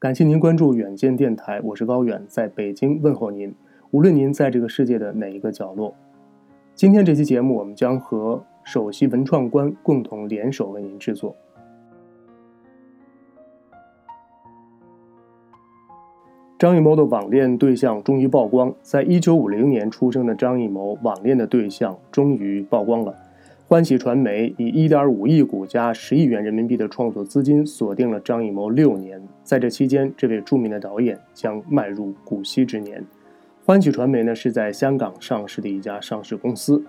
感谢您关注远见电台，我是高远，在北京问候您。无论您在这个世界的哪一个角落，今天这期节目我们将和首席文创官共同联手为您制作。张艺谋的网恋对象终于曝光，在一九五零年出生的张艺谋网恋的对象终于曝光了。欢喜传媒以一点五亿股加十亿元人民币的创作资金锁定了张艺谋六年，在这期间，这位著名的导演将迈入古稀之年。欢喜传媒呢是在香港上市的一家上市公司。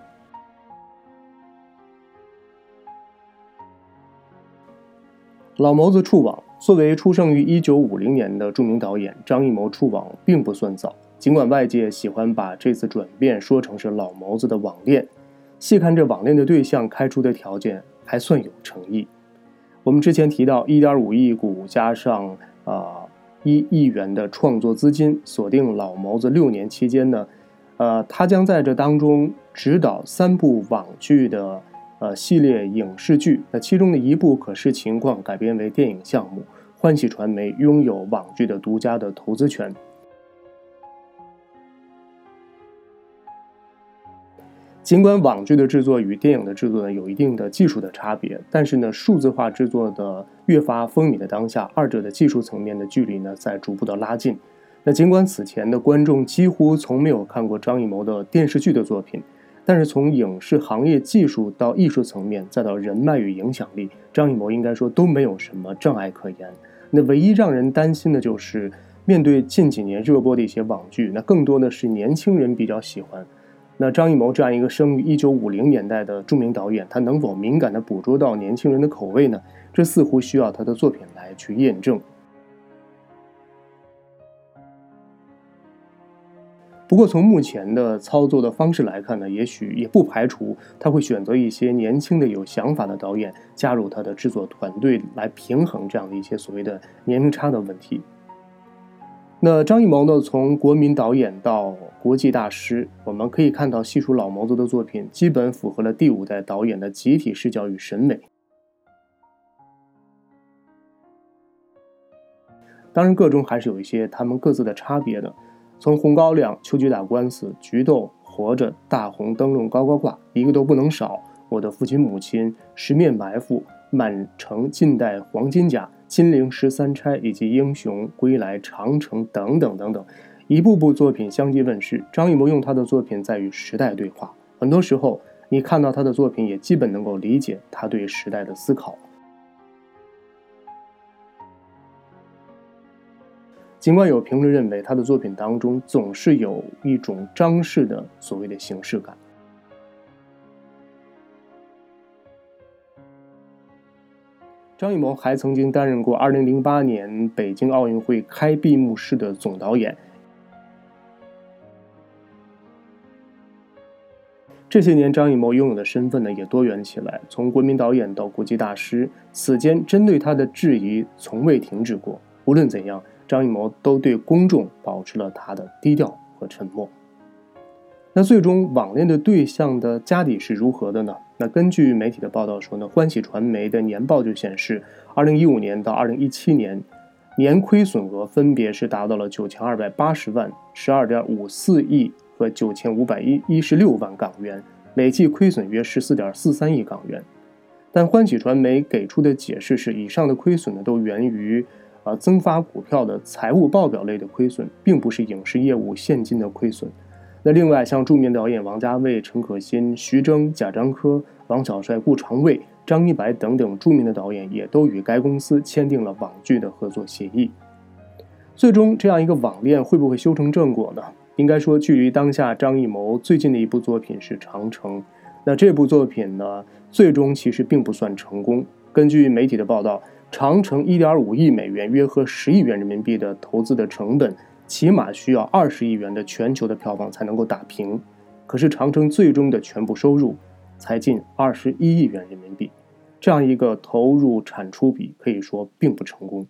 老谋子触网，作为出生于一九五零年的著名导演，张艺谋触网并不算早。尽管外界喜欢把这次转变说成是老谋子的网恋。细看这网恋的对象开出的条件还算有诚意。我们之前提到，一点五亿股加上啊一亿元的创作资金，锁定老谋子六年期间呢，呃，他将在这当中指导三部网剧的呃系列影视剧。那其中的一部可视情况改编为电影项目，欢喜传媒拥有网剧的独家的投资权。尽管网剧的制作与电影的制作呢有一定的技术的差别，但是呢，数字化制作的越发风靡的当下，二者的技术层面的距离呢在逐步的拉近。那尽管此前的观众几乎从没有看过张艺谋的电视剧的作品，但是从影视行业技术到艺术层面，再到人脉与影响力，张艺谋应该说都没有什么障碍可言。那唯一让人担心的就是面对近几年热播的一些网剧，那更多的是年轻人比较喜欢。那张艺谋这样一个生于一九五零年代的著名导演，他能否敏感地捕捉到年轻人的口味呢？这似乎需要他的作品来去验证。不过从目前的操作的方式来看呢，也许也不排除他会选择一些年轻的有想法的导演加入他的制作团队，来平衡这样的一些所谓的年龄差的问题。那张艺谋呢？从国民导演到国际大师，我们可以看到，细数老谋子的作品，基本符合了第五代导演的集体视角与审美。当然，个中还是有一些他们各自的差别的。从《红高粱》《秋菊打官司》《菊豆》《活着》《大红灯笼高高挂》，一个都不能少。我的父亲母亲、十面埋伏、满城尽带黄金甲。金陵十三钗以及英雄归来、长城等等等等，一部部作品相继问世。张艺谋用他的作品在与时代对话，很多时候你看到他的作品，也基本能够理解他对时代的思考。尽管有评论认为他的作品当中总是有一种张氏的所谓的形式感。张艺谋还曾经担任过2008年北京奥运会开闭幕式的总导演。这些年，张艺谋拥有的身份呢也多元起来，从国民导演到国际大师，此间针对他的质疑从未停止过。无论怎样，张艺谋都对公众保持了他的低调和沉默。那最终网恋的对象的家底是如何的呢？那根据媒体的报道说呢，欢喜传媒的年报就显示，二零一五年到二零一七年，年亏损额分别是达到了九千二百八十万、十二点五四亿和九千五百一一十六万港元，累计亏损约十四点四三亿港元。但欢喜传媒给出的解释是，以上的亏损呢都源于啊增发股票的财务报表类的亏损，并不是影视业务现金的亏损。那另外，像著名导演王家卫、陈可辛、徐峥、贾樟柯、王小帅、顾长卫、张一白等等著名的导演，也都与该公司签订了网剧的合作协议。最终，这样一个网恋会不会修成正果呢？应该说，距离当下张艺谋最近的一部作品是《长城》。那这部作品呢，最终其实并不算成功。根据媒体的报道，《长城》1.5亿美元（约合十亿元人民币）的投资的成本。起码需要二十亿元的全球的票房才能够打平，可是长城最终的全部收入才近二十一亿元人民币，这样一个投入产出比可以说并不成功。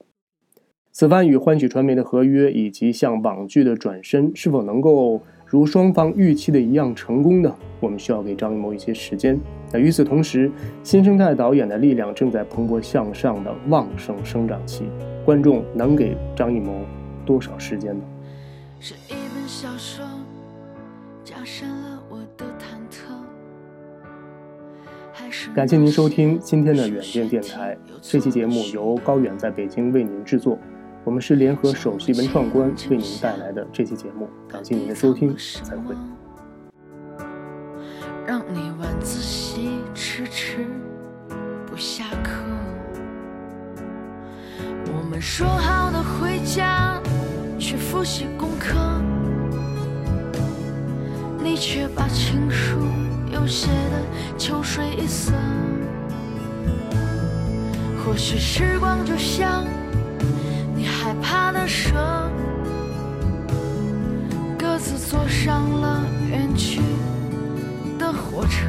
此番与欢喜传媒的合约以及向网剧的转身，是否能够如双方预期的一样成功呢？我们需要给张艺谋一些时间。那与此同时，新生代导演的力量正在蓬勃向上的旺盛生长期。观众能给张艺谋多少时间呢？是一本小说，加深了我的忐忑。感谢您收听今天的远见电台，这期节目由高远在北京为您制作。我们是联合首席文创官为您带来的这期节目，感谢您的收听，再会。让你晚自习迟迟不下课，我们说好的回家去复习功课，你却把情书又写得秋水一色。或许时光就像。你害怕的蛇，各自坐上了远去的火车。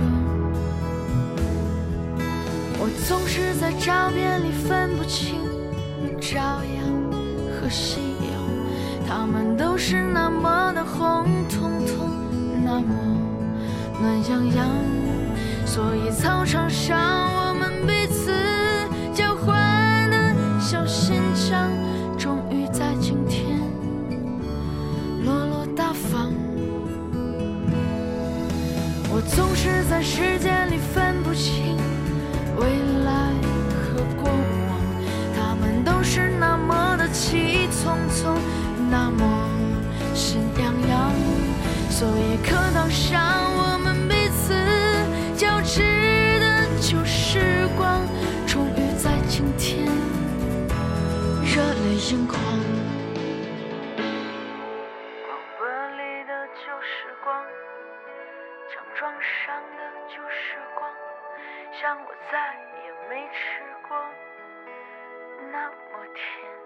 我总是在照片里分不清朝阳和夕阳，他们都是那么的红彤彤，那么暖洋洋，所以操场上我轻狂。广播里的旧时光，奖状上的旧时光，像我再也没吃过那么甜。